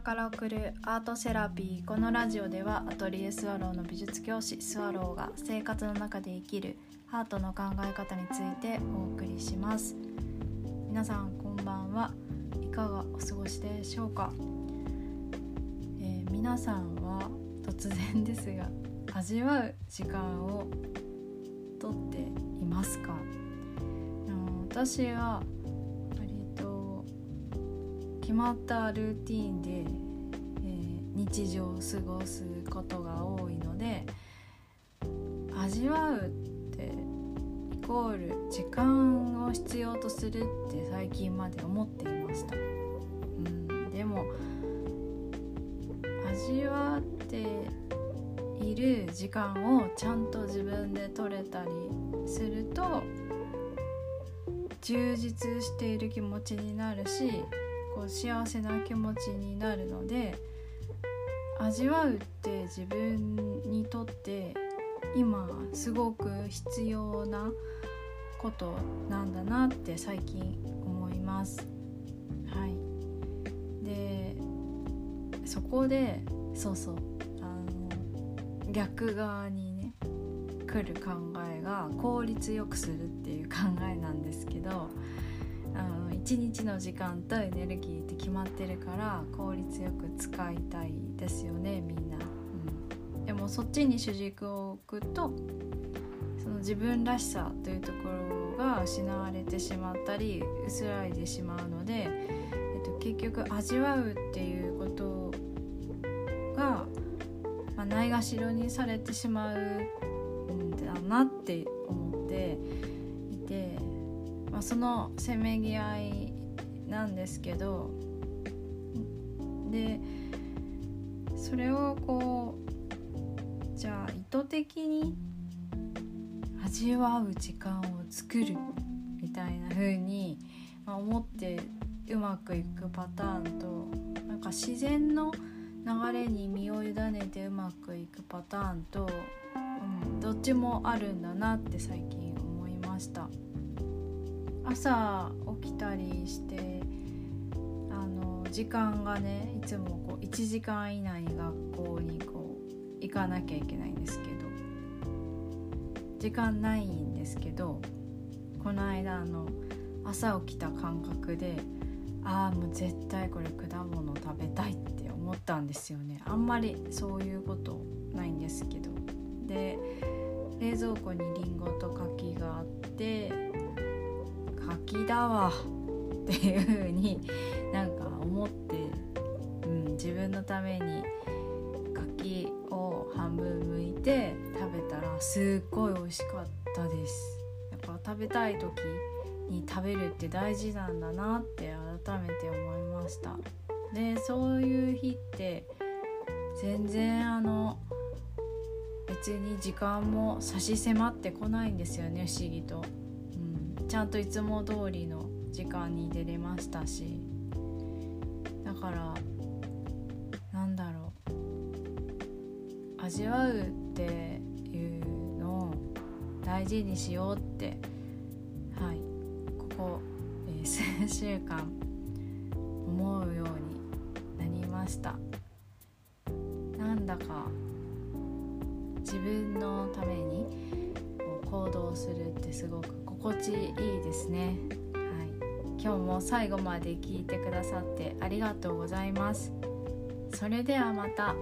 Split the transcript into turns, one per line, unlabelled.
から送るアートセラピーこのラジオではアトリエスワローの美術教師スワローが生活の中で生きるアートの考え方についてお送りします。皆さんこんばんはいかがお過ごしでしょうか、えー、皆さんは突然ですが味わう時間をとっていますか？私は決まったルーティンで、えー、日常を過ごすことが多いので味わうってイコール時間を必要とするって最近まで思っていました、うん、でも味わっている時間をちゃんと自分で取れたりすると充実している気持ちになるしこう幸せな気持ちになるので味わうって自分にとって今すごく必要なことなんだなって最近思います。はい、でそこでそうそうあの逆側にね来る考えが効率よくするっていう考えなんですけど1日の時間とエネルギーって決まってるから効率よく使いたいですよねみんな、うん、でもそっちに主軸を置くとその自分らしさというところが失われてしまったり薄らいでしまうので、えっと、結局味わうっていうことが、ま、ないがしろにされてしまうんだなって思っていてまあ、そのせめぎ合いなんですけどでそれをこうじゃあ意図的に味わう時間を作るみたいな風に、ま、思ってうまくいくパターンとなんか自然の流れに身を委ねてうまくいくパターンと、うん、どっちもあるんだなって最近思いました。朝起きたりしてあの時間がねいつもこう1時間以内に学校にこう行かなきゃいけないんですけど時間ないんですけどこの間あの朝起きた感覚でああもう絶対これ果物食べたいって思ったんですよね。あんまりそういうことないんですけど。で冷蔵庫にりんごと柿があって柿だわ。っていう風になんか思って、うん、自分のために柿を半分剥いて食べたらすっごい美味しかったです。やっぱ食べたい時に食べるって大事なんだなって改めて思いました。でそういう日って全然あの別に時間も差し迫ってこないんですよね不思議と。ちゃんといつも通りの時間に出れましたしだからなんだろう。味わうっていうのを大事にしようってはいここ、えー、数週間思うようになりました。なんだか自分のために行動するってすごく心地いいですね、はい、今日も最後まで聞いてくださってありがとうございます。それではまた。